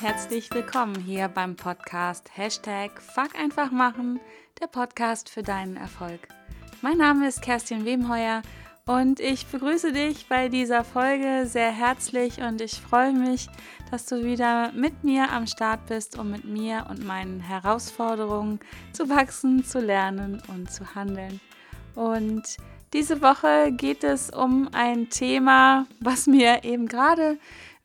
herzlich willkommen hier beim Podcast Hashtag Fuck einfach machen, der Podcast für deinen Erfolg. Mein Name ist Kerstin Wemheuer und ich begrüße dich bei dieser Folge sehr herzlich und ich freue mich, dass du wieder mit mir am Start bist, um mit mir und meinen Herausforderungen zu wachsen, zu lernen und zu handeln. Und diese Woche geht es um ein Thema, was mir eben gerade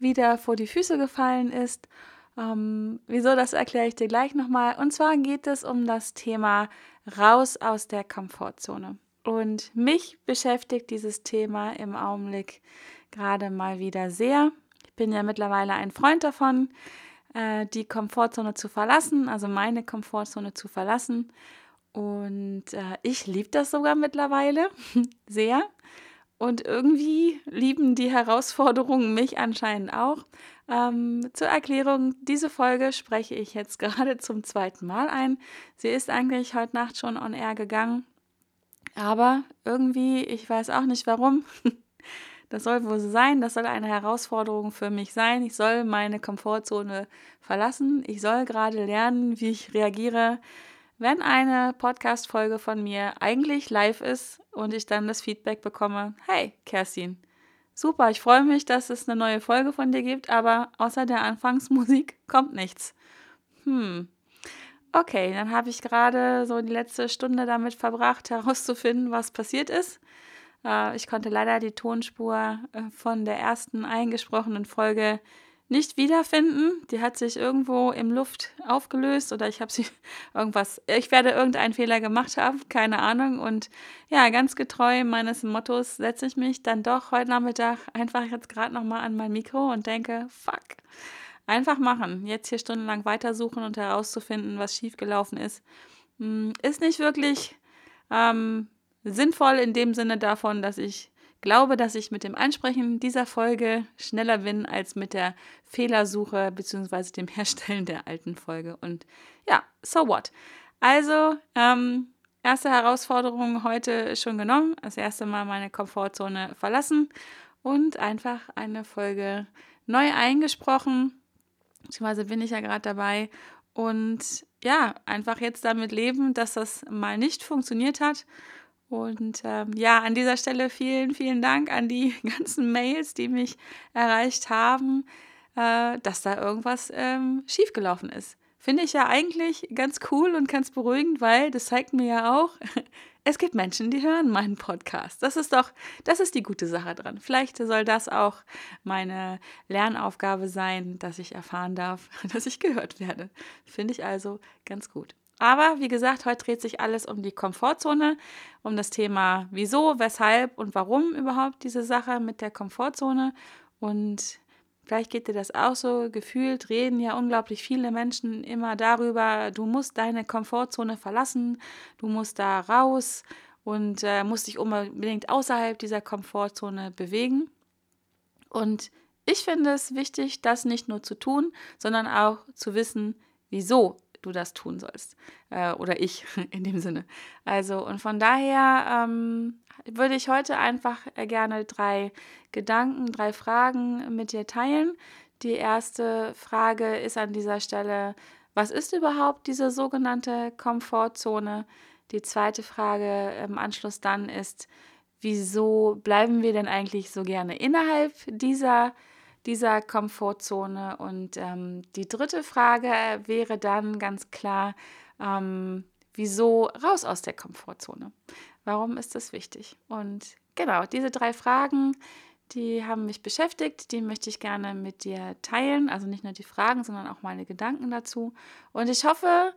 wieder vor die Füße gefallen ist. Ähm, wieso, das erkläre ich dir gleich nochmal. Und zwar geht es um das Thema raus aus der Komfortzone. Und mich beschäftigt dieses Thema im Augenblick gerade mal wieder sehr. Ich bin ja mittlerweile ein Freund davon, äh, die Komfortzone zu verlassen, also meine Komfortzone zu verlassen. Und äh, ich liebe das sogar mittlerweile sehr. Und irgendwie lieben die Herausforderungen mich anscheinend auch. Ähm, zur Erklärung, diese Folge spreche ich jetzt gerade zum zweiten Mal ein. Sie ist eigentlich heute Nacht schon on air gegangen. Aber irgendwie, ich weiß auch nicht warum. Das soll wohl so sein, das soll eine Herausforderung für mich sein. Ich soll meine Komfortzone verlassen. Ich soll gerade lernen, wie ich reagiere, wenn eine Podcast-Folge von mir eigentlich live ist und ich dann das Feedback bekomme, hey, Kerstin, super, ich freue mich, dass es eine neue Folge von dir gibt, aber außer der Anfangsmusik kommt nichts. Hm. Okay, dann habe ich gerade so die letzte Stunde damit verbracht, herauszufinden, was passiert ist. Äh, ich konnte leider die Tonspur äh, von der ersten eingesprochenen Folge nicht wiederfinden. Die hat sich irgendwo im Luft aufgelöst oder ich habe sie irgendwas, ich werde irgendeinen Fehler gemacht haben, keine Ahnung. Und ja, ganz getreu meines Mottos setze ich mich dann doch heute Nachmittag einfach jetzt gerade nochmal an mein Mikro und denke, fuck, einfach machen. Jetzt hier stundenlang weitersuchen und herauszufinden, was schiefgelaufen ist, hm, ist nicht wirklich ähm, sinnvoll in dem Sinne davon, dass ich glaube, dass ich mit dem Einsprechen dieser Folge schneller bin als mit der Fehlersuche bzw. dem Herstellen der alten Folge. Und ja, so what? Also, ähm, erste Herausforderung heute schon genommen. Das erste Mal meine Komfortzone verlassen und einfach eine Folge neu eingesprochen. Beziehungsweise bin ich ja gerade dabei. Und ja, einfach jetzt damit leben, dass das mal nicht funktioniert hat und ähm, ja, an dieser Stelle vielen, vielen Dank an die ganzen Mails, die mich erreicht haben, äh, dass da irgendwas ähm, schiefgelaufen ist. Finde ich ja eigentlich ganz cool und ganz beruhigend, weil das zeigt mir ja auch, es gibt Menschen, die hören meinen Podcast. Das ist doch, das ist die gute Sache dran. Vielleicht soll das auch meine Lernaufgabe sein, dass ich erfahren darf, dass ich gehört werde. Finde ich also ganz gut. Aber wie gesagt, heute dreht sich alles um die Komfortzone, um das Thema wieso, weshalb und warum überhaupt diese Sache mit der Komfortzone. Und vielleicht geht dir das auch so. Gefühlt reden ja unglaublich viele Menschen immer darüber, du musst deine Komfortzone verlassen, du musst da raus und äh, musst dich unbedingt außerhalb dieser Komfortzone bewegen. Und ich finde es wichtig, das nicht nur zu tun, sondern auch zu wissen, wieso du das tun sollst. Äh, oder ich in dem Sinne. Also, und von daher ähm, würde ich heute einfach äh, gerne drei Gedanken, drei Fragen mit dir teilen. Die erste Frage ist an dieser Stelle, was ist überhaupt diese sogenannte Komfortzone? Die zweite Frage im Anschluss dann ist, wieso bleiben wir denn eigentlich so gerne innerhalb dieser dieser Komfortzone. Und ähm, die dritte Frage wäre dann ganz klar, ähm, wieso raus aus der Komfortzone? Warum ist das wichtig? Und genau, diese drei Fragen, die haben mich beschäftigt, die möchte ich gerne mit dir teilen. Also nicht nur die Fragen, sondern auch meine Gedanken dazu. Und ich hoffe,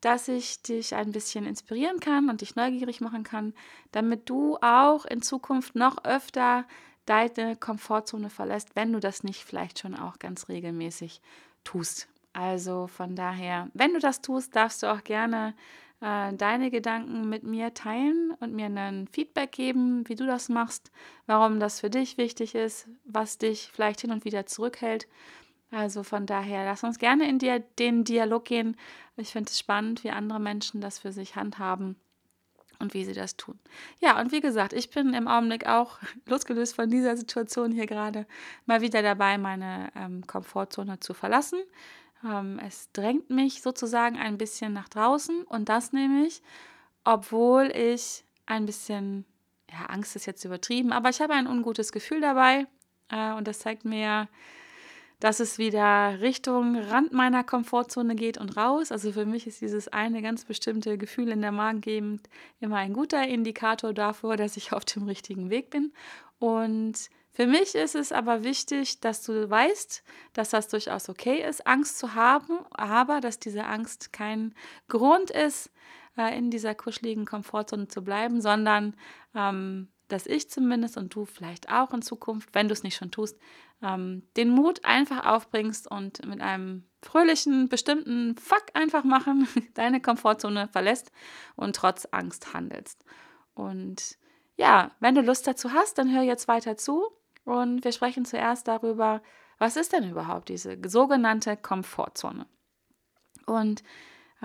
dass ich dich ein bisschen inspirieren kann und dich neugierig machen kann, damit du auch in Zukunft noch öfter deine Komfortzone verlässt, wenn du das nicht vielleicht schon auch ganz regelmäßig tust. Also von daher, wenn du das tust, darfst du auch gerne äh, deine Gedanken mit mir teilen und mir ein Feedback geben, wie du das machst, warum das für dich wichtig ist, was dich vielleicht hin und wieder zurückhält. Also von daher, lass uns gerne in dir, den Dialog gehen. Ich finde es spannend, wie andere Menschen das für sich handhaben. Und wie sie das tun. Ja, und wie gesagt, ich bin im Augenblick auch losgelöst von dieser Situation hier gerade mal wieder dabei, meine ähm, Komfortzone zu verlassen. Ähm, es drängt mich sozusagen ein bisschen nach draußen und das nämlich, obwohl ich ein bisschen, ja, Angst ist jetzt übertrieben, aber ich habe ein ungutes Gefühl dabei äh, und das zeigt mir, dass es wieder Richtung Rand meiner Komfortzone geht und raus. Also für mich ist dieses eine ganz bestimmte Gefühl in der Magengegend immer ein guter Indikator dafür, dass ich auf dem richtigen Weg bin. Und für mich ist es aber wichtig, dass du weißt, dass das durchaus okay ist, Angst zu haben, aber dass diese Angst kein Grund ist, äh, in dieser kuscheligen Komfortzone zu bleiben, sondern ähm, dass ich zumindest und du vielleicht auch in Zukunft, wenn du es nicht schon tust, ähm, den Mut einfach aufbringst und mit einem fröhlichen, bestimmten Fuck einfach machen, deine Komfortzone verlässt und trotz Angst handelst. Und ja, wenn du Lust dazu hast, dann hör jetzt weiter zu und wir sprechen zuerst darüber, was ist denn überhaupt diese sogenannte Komfortzone? Und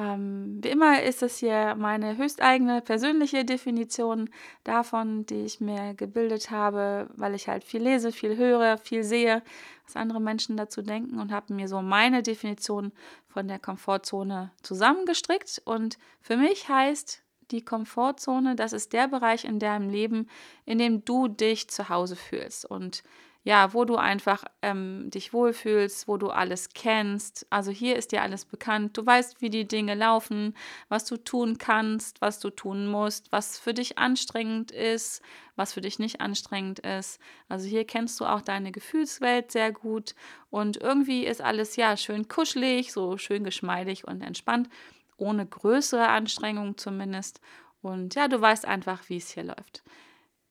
ähm, wie immer ist es hier meine höchsteigene persönliche Definition davon, die ich mir gebildet habe, weil ich halt viel lese, viel höre, viel sehe, was andere Menschen dazu denken und habe mir so meine Definition von der Komfortzone zusammengestrickt. Und für mich heißt die Komfortzone, das ist der Bereich in deinem Leben, in dem du dich zu Hause fühlst. Und ja, wo du einfach ähm, dich wohlfühlst, wo du alles kennst. Also hier ist dir alles bekannt. Du weißt, wie die Dinge laufen, was du tun kannst, was du tun musst, was für dich anstrengend ist, was für dich nicht anstrengend ist. Also hier kennst du auch deine Gefühlswelt sehr gut und irgendwie ist alles ja schön kuschelig, so schön geschmeidig und entspannt, ohne größere Anstrengung zumindest. Und ja, du weißt einfach, wie es hier läuft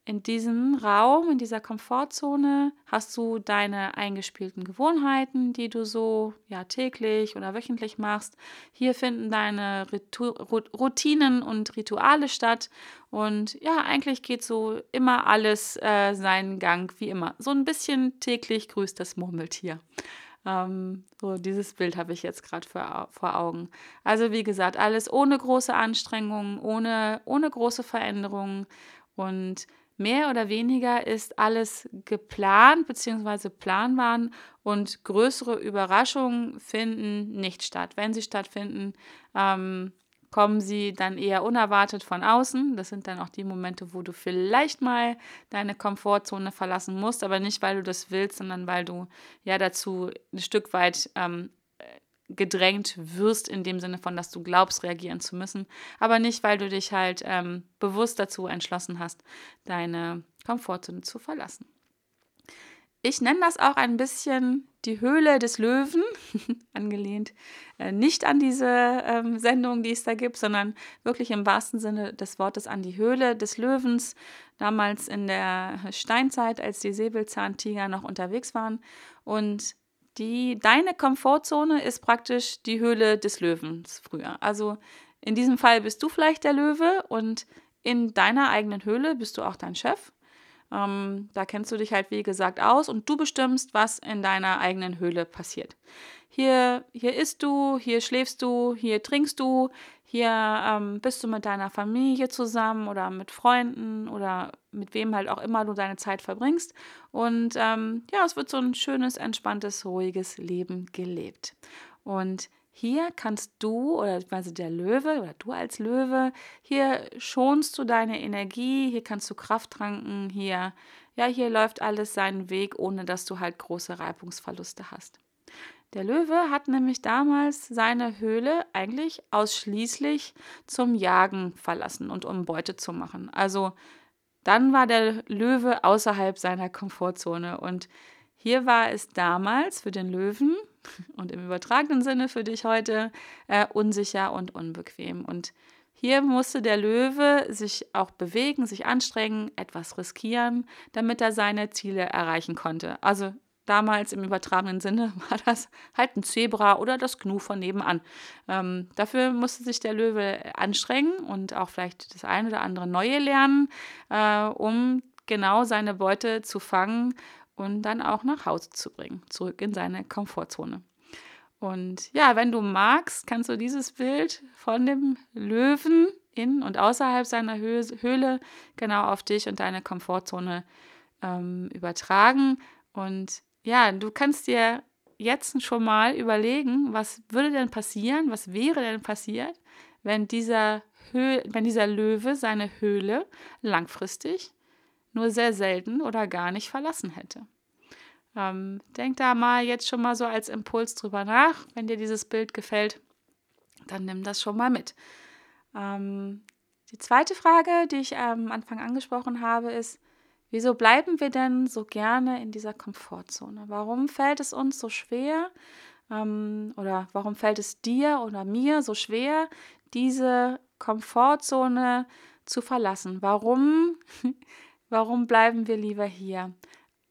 in diesem Raum, in dieser Komfortzone hast du deine eingespielten Gewohnheiten, die du so ja täglich oder wöchentlich machst. Hier finden deine Ritu Routinen und Rituale statt und ja, eigentlich geht so immer alles äh, seinen Gang wie immer. So ein bisschen täglich grüßt das Murmeltier. Ähm, so dieses Bild habe ich jetzt gerade vor Augen. Also wie gesagt, alles ohne große Anstrengungen, ohne, ohne große Veränderungen und mehr oder weniger ist alles geplant bzw. planbar und größere Überraschungen finden nicht statt. Wenn sie stattfinden, ähm, kommen sie dann eher unerwartet von außen. Das sind dann auch die Momente, wo du vielleicht mal deine Komfortzone verlassen musst, aber nicht, weil du das willst, sondern weil du ja dazu ein Stück weit ähm, gedrängt wirst, in dem Sinne von, dass du glaubst, reagieren zu müssen, aber nicht, weil du dich halt ähm, bewusst dazu entschlossen hast, deine Komfortzone zu verlassen. Ich nenne das auch ein bisschen die Höhle des Löwen, angelehnt äh, nicht an diese ähm, Sendung, die es da gibt, sondern wirklich im wahrsten Sinne des Wortes an die Höhle des Löwens, damals in der Steinzeit, als die Säbelzahntiger noch unterwegs waren. Und die, deine Komfortzone ist praktisch die Höhle des Löwens früher. Also in diesem Fall bist du vielleicht der Löwe und in deiner eigenen Höhle bist du auch dein Chef. Ähm, da kennst du dich halt, wie gesagt, aus und du bestimmst, was in deiner eigenen Höhle passiert. Hier, hier isst du, hier schläfst du, hier trinkst du, hier ähm, bist du mit deiner Familie zusammen oder mit Freunden oder mit wem halt auch immer du deine Zeit verbringst. Und ähm, ja, es wird so ein schönes, entspanntes, ruhiges Leben gelebt. Und hier kannst du oder also der Löwe oder du als Löwe, hier schonst du deine Energie, hier kannst du Kraft tranken, hier, ja, hier läuft alles seinen Weg, ohne dass du halt große Reibungsverluste hast. Der Löwe hat nämlich damals seine Höhle eigentlich ausschließlich zum Jagen verlassen und um Beute zu machen. Also dann war der Löwe außerhalb seiner Komfortzone und hier war es damals für den Löwen und im übertragenen Sinne für dich heute äh, unsicher und unbequem. Und hier musste der Löwe sich auch bewegen, sich anstrengen, etwas riskieren, damit er seine Ziele erreichen konnte. Also damals im übertragenen Sinne war das halt ein Zebra oder das Gnu von nebenan. Ähm, dafür musste sich der Löwe anstrengen und auch vielleicht das eine oder andere Neue lernen, äh, um genau seine Beute zu fangen und dann auch nach Hause zu bringen, zurück in seine Komfortzone. Und ja, wenn du magst, kannst du dieses Bild von dem Löwen in und außerhalb seiner Höhle genau auf dich und deine Komfortzone ähm, übertragen. Und ja, du kannst dir jetzt schon mal überlegen, was würde denn passieren, was wäre denn passiert, wenn dieser, Hö wenn dieser Löwe seine Höhle langfristig nur sehr selten oder gar nicht verlassen hätte. Ähm, denk da mal jetzt schon mal so als Impuls drüber nach. Wenn dir dieses Bild gefällt, dann nimm das schon mal mit. Ähm, die zweite Frage, die ich am Anfang angesprochen habe, ist, wieso bleiben wir denn so gerne in dieser Komfortzone? Warum fällt es uns so schwer ähm, oder warum fällt es dir oder mir so schwer, diese Komfortzone zu verlassen? Warum, warum bleiben wir lieber hier?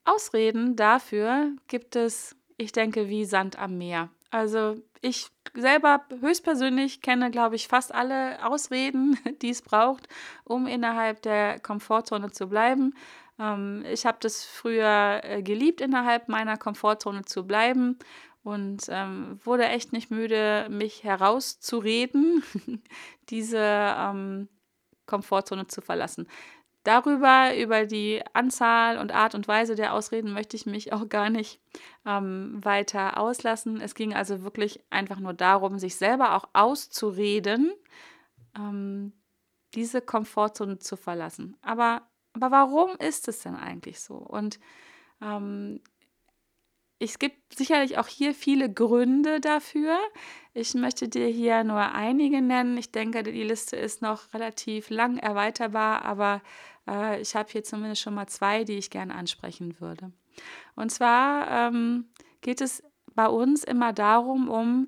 Ausreden dafür gibt es, ich denke, wie Sand am Meer. Also ich selber höchstpersönlich kenne, glaube ich, fast alle Ausreden, die es braucht, um innerhalb der Komfortzone zu bleiben. Ähm, ich habe das früher äh, geliebt, innerhalb meiner Komfortzone zu bleiben und ähm, wurde echt nicht müde, mich herauszureden, diese ähm, Komfortzone zu verlassen. Darüber, über die Anzahl und Art und Weise der Ausreden möchte ich mich auch gar nicht ähm, weiter auslassen. Es ging also wirklich einfach nur darum, sich selber auch auszureden, ähm, diese Komfortzone zu verlassen. Aber, aber warum ist es denn eigentlich so? Und ähm, es gibt sicherlich auch hier viele Gründe dafür. Ich möchte dir hier nur einige nennen. Ich denke, die Liste ist noch relativ lang erweiterbar, aber äh, ich habe hier zumindest schon mal zwei, die ich gerne ansprechen würde. Und zwar ähm, geht es bei uns immer darum, um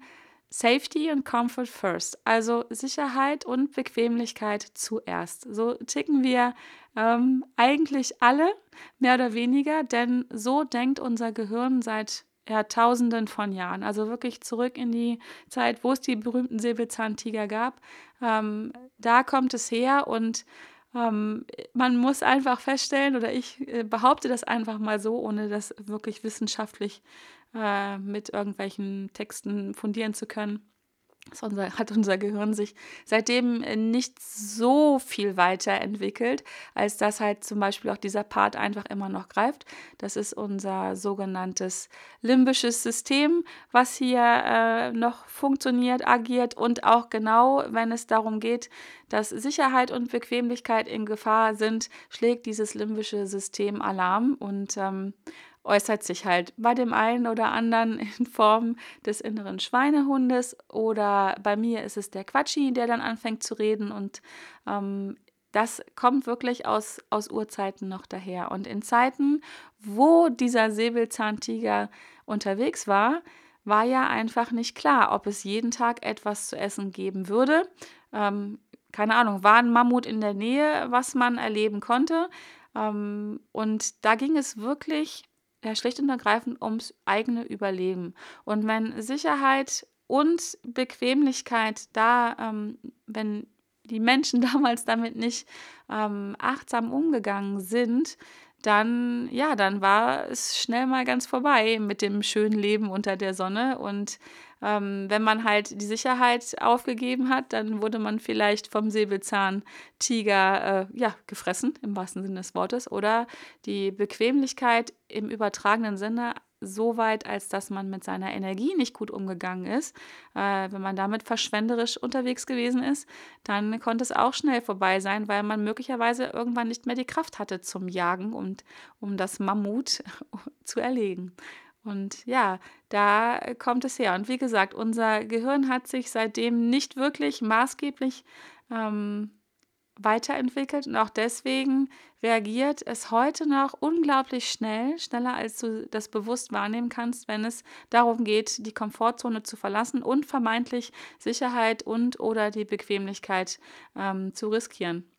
Safety und Comfort first, also Sicherheit und Bequemlichkeit zuerst. So ticken wir ähm, eigentlich alle, mehr oder weniger, denn so denkt unser Gehirn seit Jahrtausenden von Jahren. Also wirklich zurück in die Zeit, wo es die berühmten Säbelzahntiger gab. Ähm, da kommt es her und ähm, man muss einfach feststellen, oder ich äh, behaupte das einfach mal so, ohne das wirklich wissenschaftlich äh, mit irgendwelchen Texten fundieren zu können. Unser, hat unser Gehirn sich seitdem äh, nicht so viel weiterentwickelt, als dass halt zum Beispiel auch dieser Part einfach immer noch greift. Das ist unser sogenanntes limbisches System, was hier äh, noch funktioniert, agiert und auch genau, wenn es darum geht, dass Sicherheit und Bequemlichkeit in Gefahr sind, schlägt dieses limbische System Alarm und ähm, äußert sich halt bei dem einen oder anderen in Form des inneren Schweinehundes oder bei mir ist es der Quatschi, der dann anfängt zu reden und ähm, das kommt wirklich aus, aus Urzeiten noch daher. Und in Zeiten, wo dieser Säbelzahntiger unterwegs war, war ja einfach nicht klar, ob es jeden Tag etwas zu essen geben würde. Ähm, keine Ahnung, war ein Mammut in der Nähe, was man erleben konnte. Ähm, und da ging es wirklich ja, schlicht und ergreifend ums eigene Überleben. Und wenn Sicherheit und Bequemlichkeit da, ähm, wenn die Menschen damals damit nicht ähm, achtsam umgegangen sind, dann, ja, dann war es schnell mal ganz vorbei mit dem schönen Leben unter der Sonne. Und ähm, wenn man halt die Sicherheit aufgegeben hat, dann wurde man vielleicht vom Säbelzahntiger äh, ja, gefressen, im wahrsten Sinne des Wortes. Oder die Bequemlichkeit im übertragenen Sinne so weit, als dass man mit seiner Energie nicht gut umgegangen ist. Äh, wenn man damit verschwenderisch unterwegs gewesen ist, dann konnte es auch schnell vorbei sein, weil man möglicherweise irgendwann nicht mehr die Kraft hatte zum Jagen und um das Mammut zu erlegen. Und ja, da kommt es her. Und wie gesagt, unser Gehirn hat sich seitdem nicht wirklich maßgeblich ähm, weiterentwickelt und auch deswegen reagiert es heute noch unglaublich schnell, schneller als du das bewusst wahrnehmen kannst, wenn es darum geht, die Komfortzone zu verlassen und vermeintlich Sicherheit und oder die Bequemlichkeit ähm, zu riskieren.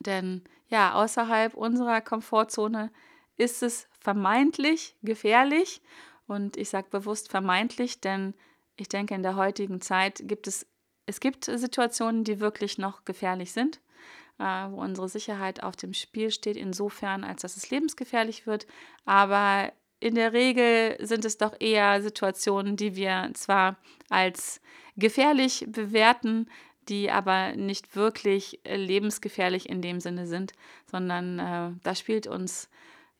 Denn ja, außerhalb unserer Komfortzone ist es vermeintlich gefährlich. Und ich sage bewusst vermeintlich, denn ich denke, in der heutigen Zeit gibt es, es gibt Situationen, die wirklich noch gefährlich sind, äh, wo unsere Sicherheit auf dem Spiel steht, insofern, als dass es lebensgefährlich wird. Aber in der Regel sind es doch eher Situationen, die wir zwar als gefährlich bewerten, die aber nicht wirklich äh, lebensgefährlich in dem Sinne sind, sondern äh, da spielt uns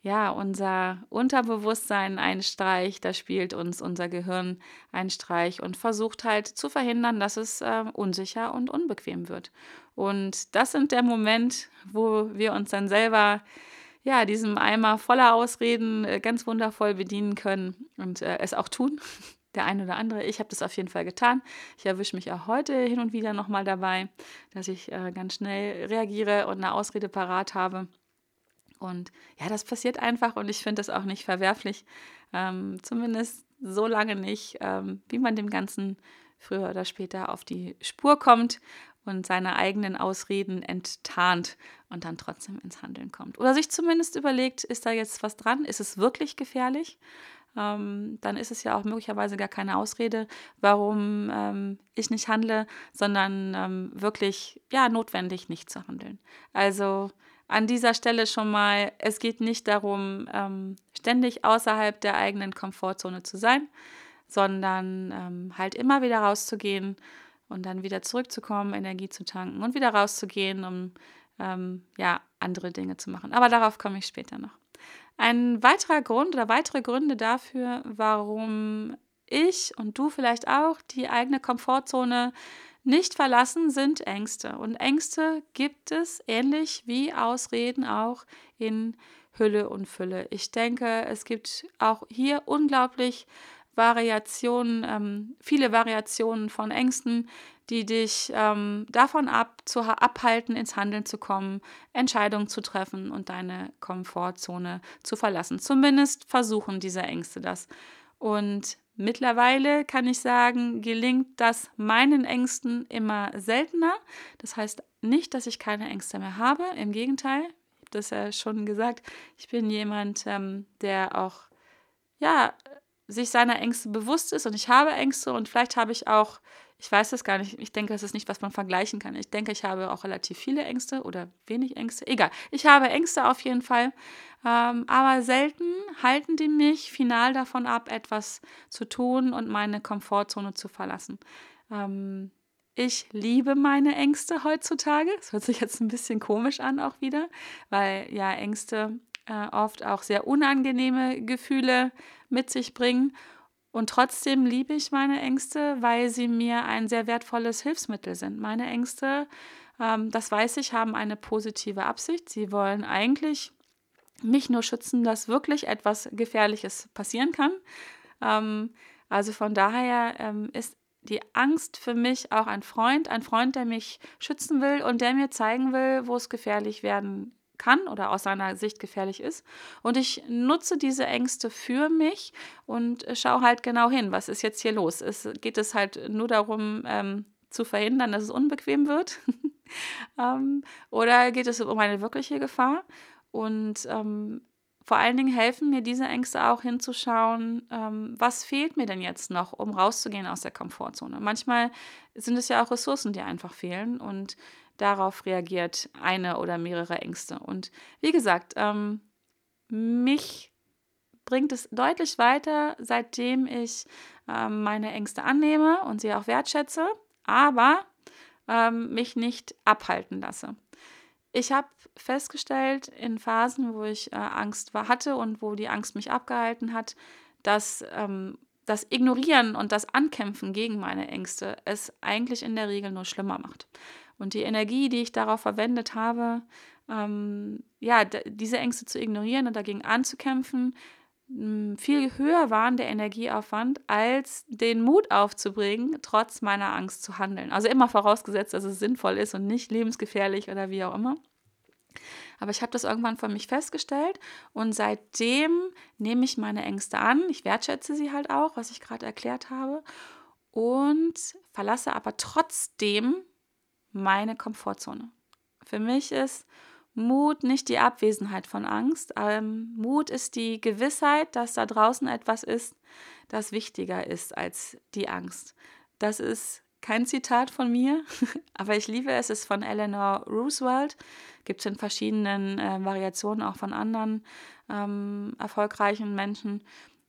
ja unser Unterbewusstsein einen Streich, da spielt uns unser Gehirn einen Streich und versucht halt zu verhindern, dass es äh, unsicher und unbequem wird. Und das sind der Moment, wo wir uns dann selber ja, diesem Eimer voller Ausreden äh, ganz wundervoll bedienen können und äh, es auch tun. Der eine oder andere. Ich habe das auf jeden Fall getan. Ich erwische mich auch heute hin und wieder nochmal dabei, dass ich äh, ganz schnell reagiere und eine Ausrede parat habe. Und ja, das passiert einfach und ich finde das auch nicht verwerflich. Ähm, zumindest so lange nicht, ähm, wie man dem Ganzen früher oder später auf die Spur kommt und seine eigenen Ausreden enttarnt und dann trotzdem ins Handeln kommt. Oder sich zumindest überlegt, ist da jetzt was dran? Ist es wirklich gefährlich? Ähm, dann ist es ja auch möglicherweise gar keine Ausrede, warum ähm, ich nicht handle, sondern ähm, wirklich ja notwendig nicht zu handeln. Also an dieser Stelle schon mal, es geht nicht darum, ähm, ständig außerhalb der eigenen Komfortzone zu sein, sondern ähm, halt immer wieder rauszugehen und dann wieder zurückzukommen, Energie zu tanken und wieder rauszugehen, um ähm, ja, andere Dinge zu machen. Aber darauf komme ich später noch. Ein weiterer Grund oder weitere Gründe dafür, warum ich und du vielleicht auch die eigene Komfortzone nicht verlassen, sind Ängste. Und Ängste gibt es ähnlich wie Ausreden auch in Hülle und Fülle. Ich denke, es gibt auch hier unglaublich Variationen, ähm, viele Variationen von Ängsten, die dich ähm, davon ab, zu, abhalten, ins Handeln zu kommen, Entscheidungen zu treffen und deine Komfortzone zu verlassen. Zumindest versuchen diese Ängste das. Und mittlerweile kann ich sagen, gelingt das meinen Ängsten immer seltener. Das heißt nicht, dass ich keine Ängste mehr habe. Im Gegenteil, ich habe das ja schon gesagt, ich bin jemand, ähm, der auch ja sich seiner Ängste bewusst ist und ich habe Ängste und vielleicht habe ich auch, ich weiß das gar nicht, ich denke, das ist nicht, was man vergleichen kann. Ich denke, ich habe auch relativ viele Ängste oder wenig Ängste. Egal, ich habe Ängste auf jeden Fall, ähm, aber selten halten die mich final davon ab, etwas zu tun und meine Komfortzone zu verlassen. Ähm, ich liebe meine Ängste heutzutage. Das hört sich jetzt ein bisschen komisch an auch wieder, weil ja Ängste äh, oft auch sehr unangenehme Gefühle mit sich bringen. Und trotzdem liebe ich meine Ängste, weil sie mir ein sehr wertvolles Hilfsmittel sind. Meine Ängste, ähm, das weiß ich, haben eine positive Absicht. Sie wollen eigentlich mich nur schützen, dass wirklich etwas Gefährliches passieren kann. Ähm, also von daher ähm, ist die Angst für mich auch ein Freund, ein Freund, der mich schützen will und der mir zeigen will, wo es gefährlich werden kann oder aus seiner Sicht gefährlich ist. Und ich nutze diese Ängste für mich und schaue halt genau hin, was ist jetzt hier los. Es geht es halt nur darum, ähm, zu verhindern, dass es unbequem wird? ähm, oder geht es um eine wirkliche Gefahr? Und ähm, vor allen Dingen helfen mir diese Ängste auch hinzuschauen, ähm, was fehlt mir denn jetzt noch, um rauszugehen aus der Komfortzone. Manchmal sind es ja auch Ressourcen, die einfach fehlen und darauf reagiert eine oder mehrere Ängste. Und wie gesagt, ähm, mich bringt es deutlich weiter, seitdem ich ähm, meine Ängste annehme und sie auch wertschätze, aber ähm, mich nicht abhalten lasse. Ich habe festgestellt in Phasen, wo ich äh, Angst war, hatte und wo die Angst mich abgehalten hat, dass ähm, das Ignorieren und das Ankämpfen gegen meine Ängste es eigentlich in der Regel nur schlimmer macht. Und die Energie, die ich darauf verwendet habe, ähm, ja, diese Ängste zu ignorieren und dagegen anzukämpfen, viel höher waren der Energieaufwand, als den Mut aufzubringen, trotz meiner Angst zu handeln. Also immer vorausgesetzt, dass es sinnvoll ist und nicht lebensgefährlich oder wie auch immer. Aber ich habe das irgendwann von mich festgestellt und seitdem nehme ich meine Ängste an. Ich wertschätze sie halt auch, was ich gerade erklärt habe, und verlasse aber trotzdem meine Komfortzone. Für mich ist Mut nicht die Abwesenheit von Angst. Ähm, Mut ist die Gewissheit, dass da draußen etwas ist, das wichtiger ist als die Angst. Das ist kein Zitat von mir, aber ich liebe es. Es ist von Eleanor Roosevelt. Gibt es in verschiedenen äh, Variationen auch von anderen ähm, erfolgreichen Menschen.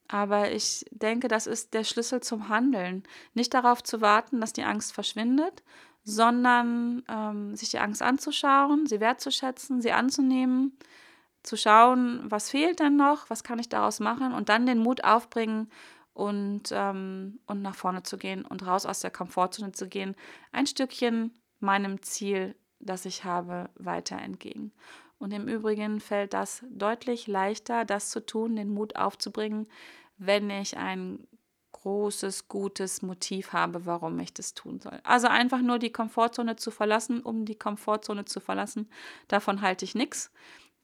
Aber ich denke, das ist der Schlüssel zum Handeln. Nicht darauf zu warten, dass die Angst verschwindet, sondern ähm, sich die Angst anzuschauen, sie wertzuschätzen, sie anzunehmen, zu schauen, was fehlt denn noch, was kann ich daraus machen und dann den Mut aufbringen und, ähm, und nach vorne zu gehen und raus aus der Komfortzone zu gehen, ein Stückchen meinem Ziel, das ich habe, weiter entgegen. Und im Übrigen fällt das deutlich leichter, das zu tun, den Mut aufzubringen, wenn ich ein großes, gutes Motiv habe, warum ich das tun soll. Also einfach nur die Komfortzone zu verlassen, um die Komfortzone zu verlassen, davon halte ich nichts,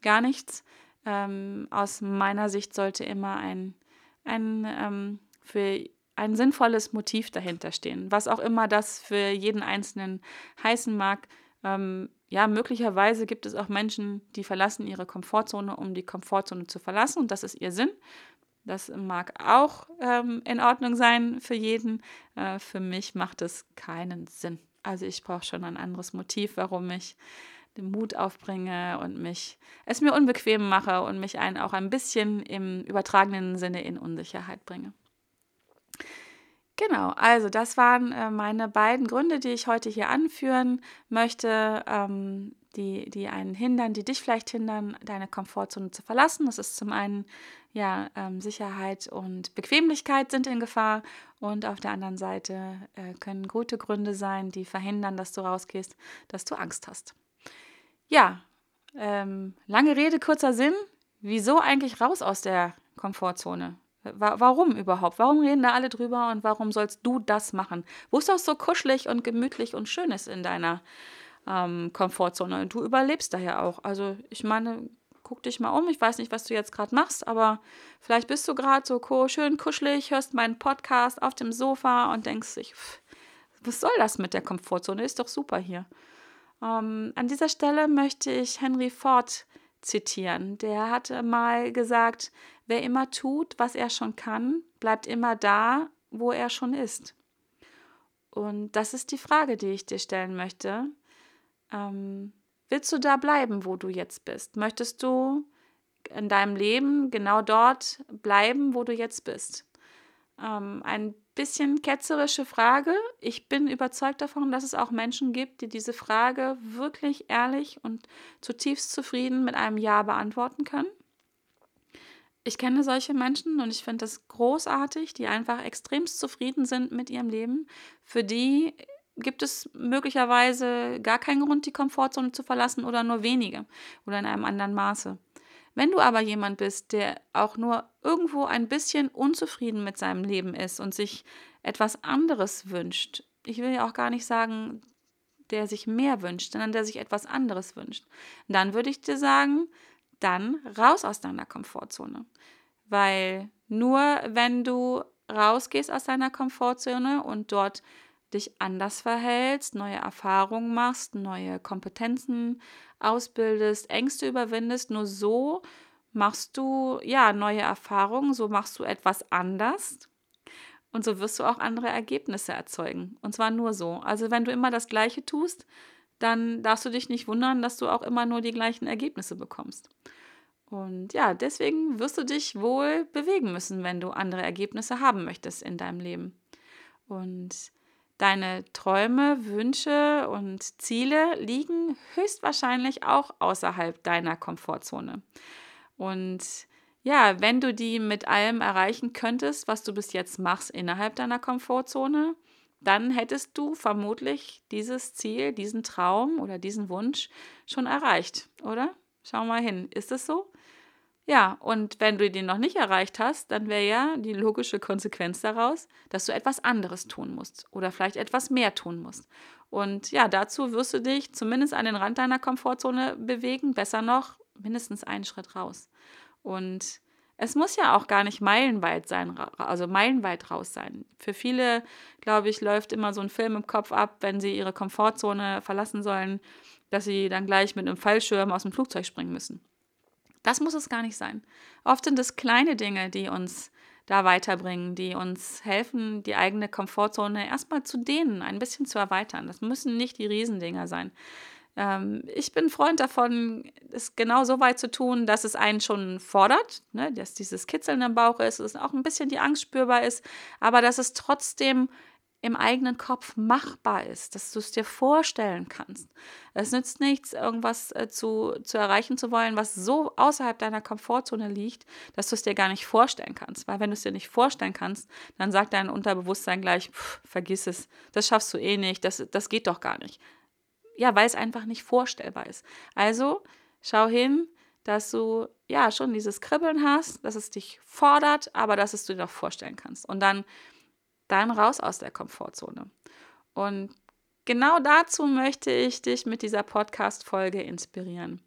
gar nichts. Ähm, aus meiner Sicht sollte immer ein, ein ähm, für ein sinnvolles Motiv dahinter stehen, was auch immer das für jeden Einzelnen heißen mag. Ähm, ja, möglicherweise gibt es auch Menschen, die verlassen ihre Komfortzone, um die Komfortzone zu verlassen und das ist ihr Sinn. Das mag auch ähm, in Ordnung sein für jeden. Äh, für mich macht es keinen Sinn. Also ich brauche schon ein anderes Motiv, warum ich den Mut aufbringe und mich es mir unbequem mache und mich ein, auch ein bisschen im übertragenen Sinne in Unsicherheit bringe. Genau, also das waren äh, meine beiden Gründe, die ich heute hier anführen möchte, ähm, die, die einen hindern, die dich vielleicht hindern, deine Komfortzone zu verlassen. Das ist zum einen ja, ähm, Sicherheit und Bequemlichkeit sind in Gefahr und auf der anderen Seite äh, können gute Gründe sein, die verhindern, dass du rausgehst, dass du Angst hast. Ja, ähm, lange Rede, kurzer Sinn. Wieso eigentlich raus aus der Komfortzone? Warum überhaupt? Warum reden da alle drüber und warum sollst du das machen? Wo es doch so kuschelig und gemütlich und schön ist in deiner ähm, Komfortzone. Du überlebst da ja auch. Also ich meine, guck dich mal um. Ich weiß nicht, was du jetzt gerade machst, aber vielleicht bist du gerade so schön kuschelig, hörst meinen Podcast auf dem Sofa und denkst sich, was soll das mit der Komfortzone? Ist doch super hier. Ähm, an dieser Stelle möchte ich Henry Ford zitieren. Der hatte mal gesagt, wer immer tut, was er schon kann, bleibt immer da, wo er schon ist. Und das ist die Frage, die ich dir stellen möchte. Ähm, willst du da bleiben, wo du jetzt bist? Möchtest du in deinem Leben genau dort bleiben, wo du jetzt bist? Ähm, ein bisschen ketzerische Frage. Ich bin überzeugt davon, dass es auch Menschen gibt, die diese Frage wirklich ehrlich und zutiefst zufrieden mit einem Ja beantworten können. Ich kenne solche Menschen und ich finde das großartig, die einfach extremst zufrieden sind mit ihrem Leben. Für die gibt es möglicherweise gar keinen Grund, die Komfortzone zu verlassen oder nur wenige oder in einem anderen Maße. Wenn du aber jemand bist, der auch nur irgendwo ein bisschen unzufrieden mit seinem Leben ist und sich etwas anderes wünscht, ich will ja auch gar nicht sagen, der sich mehr wünscht, sondern der sich etwas anderes wünscht, dann würde ich dir sagen, dann raus aus deiner Komfortzone. Weil nur wenn du rausgehst aus deiner Komfortzone und dort dich anders verhältst, neue Erfahrungen machst, neue Kompetenzen ausbildest, Ängste überwindest, nur so machst du ja neue Erfahrungen, so machst du etwas anders und so wirst du auch andere Ergebnisse erzeugen. Und zwar nur so. Also wenn du immer das Gleiche tust, dann darfst du dich nicht wundern, dass du auch immer nur die gleichen Ergebnisse bekommst. Und ja, deswegen wirst du dich wohl bewegen müssen, wenn du andere Ergebnisse haben möchtest in deinem Leben. Und Deine Träume, Wünsche und Ziele liegen höchstwahrscheinlich auch außerhalb deiner Komfortzone. Und ja, wenn du die mit allem erreichen könntest, was du bis jetzt machst innerhalb deiner Komfortzone, dann hättest du vermutlich dieses Ziel, diesen Traum oder diesen Wunsch schon erreicht, oder? Schau mal hin. Ist es so? Ja, und wenn du den noch nicht erreicht hast, dann wäre ja die logische Konsequenz daraus, dass du etwas anderes tun musst oder vielleicht etwas mehr tun musst. Und ja, dazu wirst du dich zumindest an den Rand deiner Komfortzone bewegen, besser noch mindestens einen Schritt raus. Und es muss ja auch gar nicht meilenweit sein, also meilenweit raus sein. Für viele, glaube ich, läuft immer so ein Film im Kopf ab, wenn sie ihre Komfortzone verlassen sollen, dass sie dann gleich mit einem Fallschirm aus dem Flugzeug springen müssen. Das muss es gar nicht sein. Oft sind es kleine Dinge, die uns da weiterbringen, die uns helfen, die eigene Komfortzone erstmal zu dehnen, ein bisschen zu erweitern. Das müssen nicht die Riesendinger sein. Ähm, ich bin Freund davon, es genau so weit zu tun, dass es einen schon fordert, ne, dass dieses Kitzeln im Bauch ist, dass auch ein bisschen die Angst spürbar ist, aber dass es trotzdem im eigenen Kopf machbar ist, dass du es dir vorstellen kannst. Es nützt nichts, irgendwas äh, zu, zu erreichen zu wollen, was so außerhalb deiner Komfortzone liegt, dass du es dir gar nicht vorstellen kannst. Weil wenn du es dir nicht vorstellen kannst, dann sagt dein Unterbewusstsein gleich, pff, vergiss es, das schaffst du eh nicht, das, das geht doch gar nicht. Ja, weil es einfach nicht vorstellbar ist. Also schau hin, dass du ja schon dieses Kribbeln hast, dass es dich fordert, aber dass es du dir doch vorstellen kannst. Und dann dann raus aus der Komfortzone. Und genau dazu möchte ich dich mit dieser Podcast-Folge inspirieren.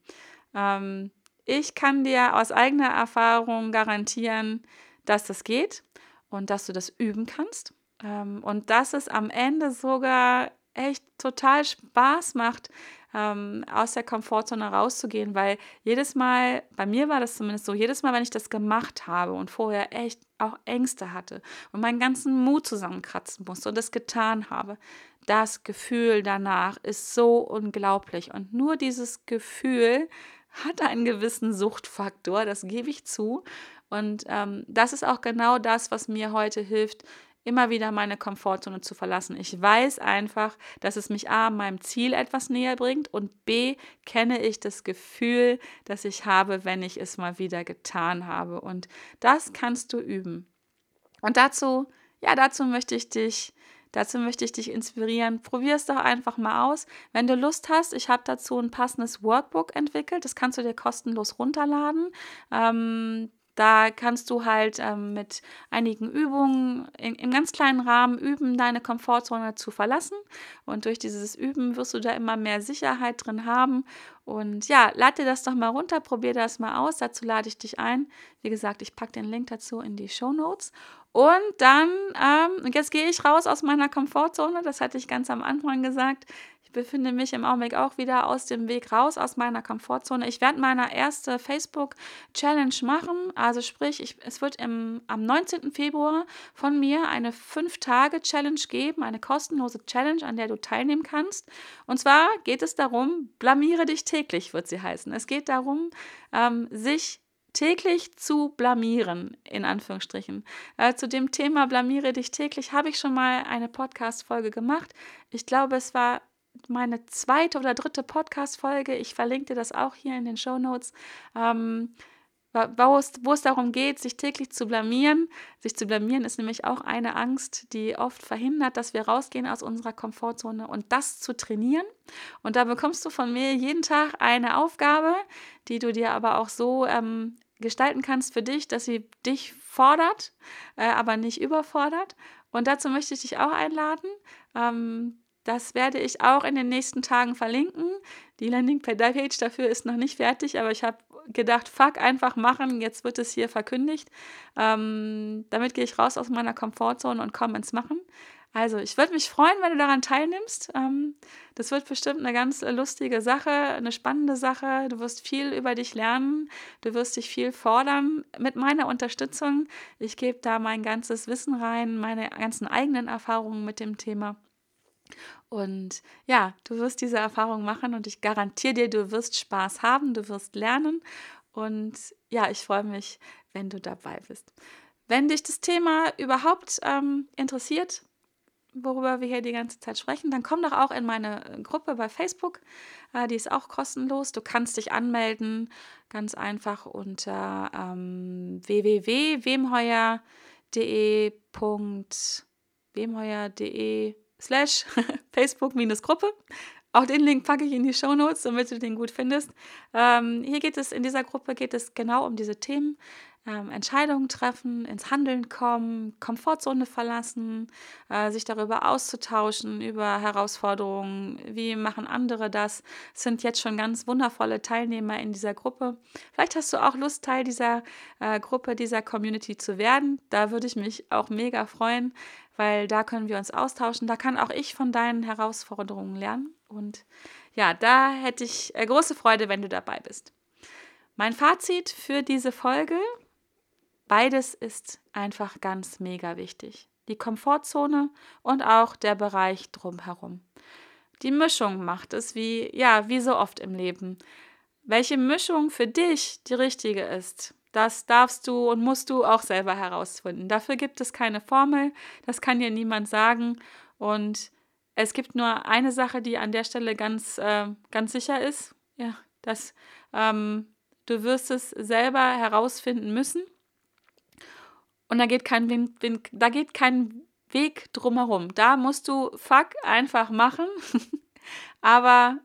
Ähm, ich kann dir aus eigener Erfahrung garantieren, dass das geht und dass du das üben kannst. Ähm, und dass es am Ende sogar echt total Spaß macht, ähm, aus der Komfortzone rauszugehen, weil jedes Mal, bei mir war das zumindest so, jedes Mal, wenn ich das gemacht habe und vorher echt auch Ängste hatte und meinen ganzen Mut zusammenkratzen musste und das getan habe, das Gefühl danach ist so unglaublich. Und nur dieses Gefühl hat einen gewissen Suchtfaktor, das gebe ich zu. Und ähm, das ist auch genau das, was mir heute hilft, immer wieder meine Komfortzone zu verlassen. Ich weiß einfach, dass es mich A, meinem Ziel etwas näher bringt und B, kenne ich das Gefühl, das ich habe, wenn ich es mal wieder getan habe. Und das kannst du üben. Und dazu, ja, dazu möchte ich dich Dazu möchte ich dich inspirieren. Probier es doch einfach mal aus. Wenn du Lust hast, ich habe dazu ein passendes Workbook entwickelt. Das kannst du dir kostenlos runterladen. Ähm, da kannst du halt ähm, mit einigen Übungen in, in ganz kleinen Rahmen üben, deine Komfortzone zu verlassen. Und durch dieses Üben wirst du da immer mehr Sicherheit drin haben. Und ja, lad dir das doch mal runter, probier das mal aus. Dazu lade ich dich ein. Wie gesagt, ich packe den Link dazu in die Show Notes. Und dann, ähm, jetzt gehe ich raus aus meiner Komfortzone. Das hatte ich ganz am Anfang gesagt. Ich befinde mich im Augenblick auch wieder aus dem Weg raus, aus meiner Komfortzone. Ich werde meine erste Facebook-Challenge machen. Also sprich, ich, es wird im, am 19. Februar von mir eine 5-Tage-Challenge geben, eine kostenlose Challenge, an der du teilnehmen kannst. Und zwar geht es darum, blamiere dich täglich, wird sie heißen. Es geht darum, ähm, sich täglich zu blamieren, in Anführungsstrichen. Äh, zu dem Thema blamiere dich täglich habe ich schon mal eine Podcast-Folge gemacht. Ich glaube, es war meine zweite oder dritte Podcast-Folge. Ich verlinke dir das auch hier in den Show Notes. Ähm, wo es, wo es darum geht, sich täglich zu blamieren. Sich zu blamieren ist nämlich auch eine Angst, die oft verhindert, dass wir rausgehen aus unserer Komfortzone und das zu trainieren. Und da bekommst du von mir jeden Tag eine Aufgabe, die du dir aber auch so ähm, gestalten kannst für dich, dass sie dich fordert, äh, aber nicht überfordert. Und dazu möchte ich dich auch einladen. Ähm, das werde ich auch in den nächsten Tagen verlinken. Die Landing-Page dafür ist noch nicht fertig, aber ich habe gedacht, fuck, einfach machen. Jetzt wird es hier verkündigt. Ähm, damit gehe ich raus aus meiner Komfortzone und komme ins Machen. Also, ich würde mich freuen, wenn du daran teilnimmst. Ähm, das wird bestimmt eine ganz lustige Sache, eine spannende Sache. Du wirst viel über dich lernen. Du wirst dich viel fordern mit meiner Unterstützung. Ich gebe da mein ganzes Wissen rein, meine ganzen eigenen Erfahrungen mit dem Thema. Und ja, du wirst diese Erfahrung machen und ich garantiere dir, du wirst Spaß haben, du wirst lernen. Und ja, ich freue mich, wenn du dabei bist. Wenn dich das Thema überhaupt ähm, interessiert, worüber wir hier die ganze Zeit sprechen, dann komm doch auch in meine Gruppe bei Facebook. Äh, die ist auch kostenlos. Du kannst dich anmelden, ganz einfach unter ähm, www.wemheuer.de. wemheuer.de slash Facebook-Gruppe. Auch den Link packe ich in die Show Notes, damit du den gut findest. Ähm, hier geht es, in dieser Gruppe geht es genau um diese Themen. Ähm, Entscheidungen treffen, ins Handeln kommen, Komfortzone verlassen, äh, sich darüber auszutauschen, über Herausforderungen, wie machen andere das. Sind jetzt schon ganz wundervolle Teilnehmer in dieser Gruppe. Vielleicht hast du auch Lust, Teil dieser äh, Gruppe, dieser Community zu werden. Da würde ich mich auch mega freuen weil da können wir uns austauschen. Da kann auch ich von deinen Herausforderungen lernen. Und ja, da hätte ich äh, große Freude, wenn du dabei bist. Mein Fazit für diese Folge, beides ist einfach ganz mega wichtig. Die Komfortzone und auch der Bereich drumherum. Die Mischung macht es wie, ja, wie so oft im Leben. Welche Mischung für dich die richtige ist, Das darfst du und musst du auch selber herausfinden. Dafür gibt es keine Formel, das kann dir niemand sagen. Und es gibt nur eine Sache, die an der Stelle ganz, äh, ganz sicher ist. Ja, dass ähm, du wirst es selber herausfinden müssen. Und da geht kein, Wind, da geht kein Weg drumherum. Da musst du fuck einfach machen. Aber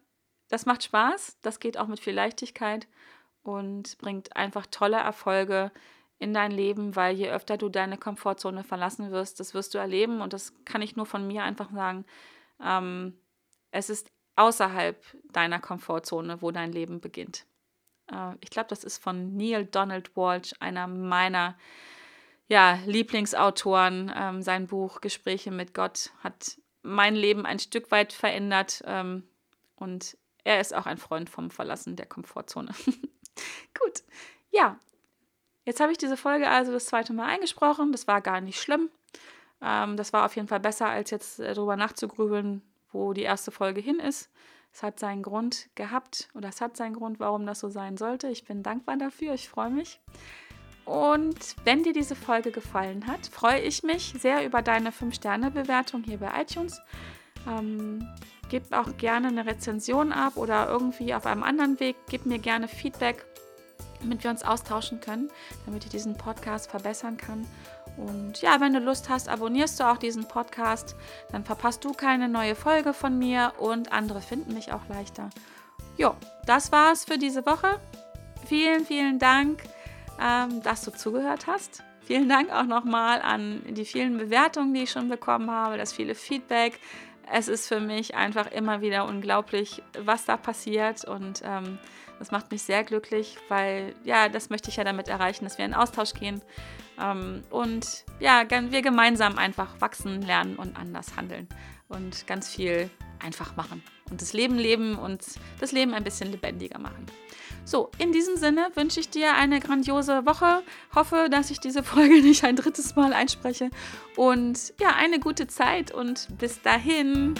das macht Spaß. Das geht auch mit viel Leichtigkeit und bringt einfach tolle Erfolge in dein Leben, weil je öfter du deine Komfortzone verlassen wirst, das wirst du erleben und das kann ich nur von mir einfach sagen. Ähm, es ist außerhalb deiner Komfortzone, wo dein Leben beginnt. Äh, ich glaube, das ist von Neil Donald Walsh, einer meiner ja, Lieblingsautoren. Ähm, sein Buch Gespräche mit Gott hat mein Leben ein Stück weit verändert ähm, und er ist auch ein Freund vom Verlassen der Komfortzone. Gut, ja, jetzt habe ich diese Folge also das zweite Mal eingesprochen. Das war gar nicht schlimm. Ähm, das war auf jeden Fall besser, als jetzt äh, darüber nachzugrübeln, wo die erste Folge hin ist. Es hat seinen Grund gehabt oder es hat seinen Grund, warum das so sein sollte. Ich bin dankbar dafür, ich freue mich. Und wenn dir diese Folge gefallen hat, freue ich mich sehr über deine 5-Sterne-Bewertung hier bei iTunes. Ähm, gib auch gerne eine Rezension ab oder irgendwie auf einem anderen Weg. Gib mir gerne Feedback, damit wir uns austauschen können, damit ich diesen Podcast verbessern kann. Und ja, wenn du Lust hast, abonnierst du auch diesen Podcast. Dann verpasst du keine neue Folge von mir und andere finden mich auch leichter. Jo, das war's für diese Woche. Vielen, vielen Dank ähm, dass du zugehört hast. Vielen Dank auch nochmal an die vielen Bewertungen, die ich schon bekommen habe, das viele Feedback. Es ist für mich einfach immer wieder unglaublich, was da passiert und ähm, das macht mich sehr glücklich, weil ja, das möchte ich ja damit erreichen, dass wir in Austausch gehen und ja, wir gemeinsam einfach wachsen, lernen und anders handeln und ganz viel einfach machen und das Leben leben und das Leben ein bisschen lebendiger machen. So, in diesem Sinne wünsche ich dir eine grandiose Woche. Hoffe, dass ich diese Folge nicht ein drittes Mal einspreche. Und ja, eine gute Zeit und bis dahin.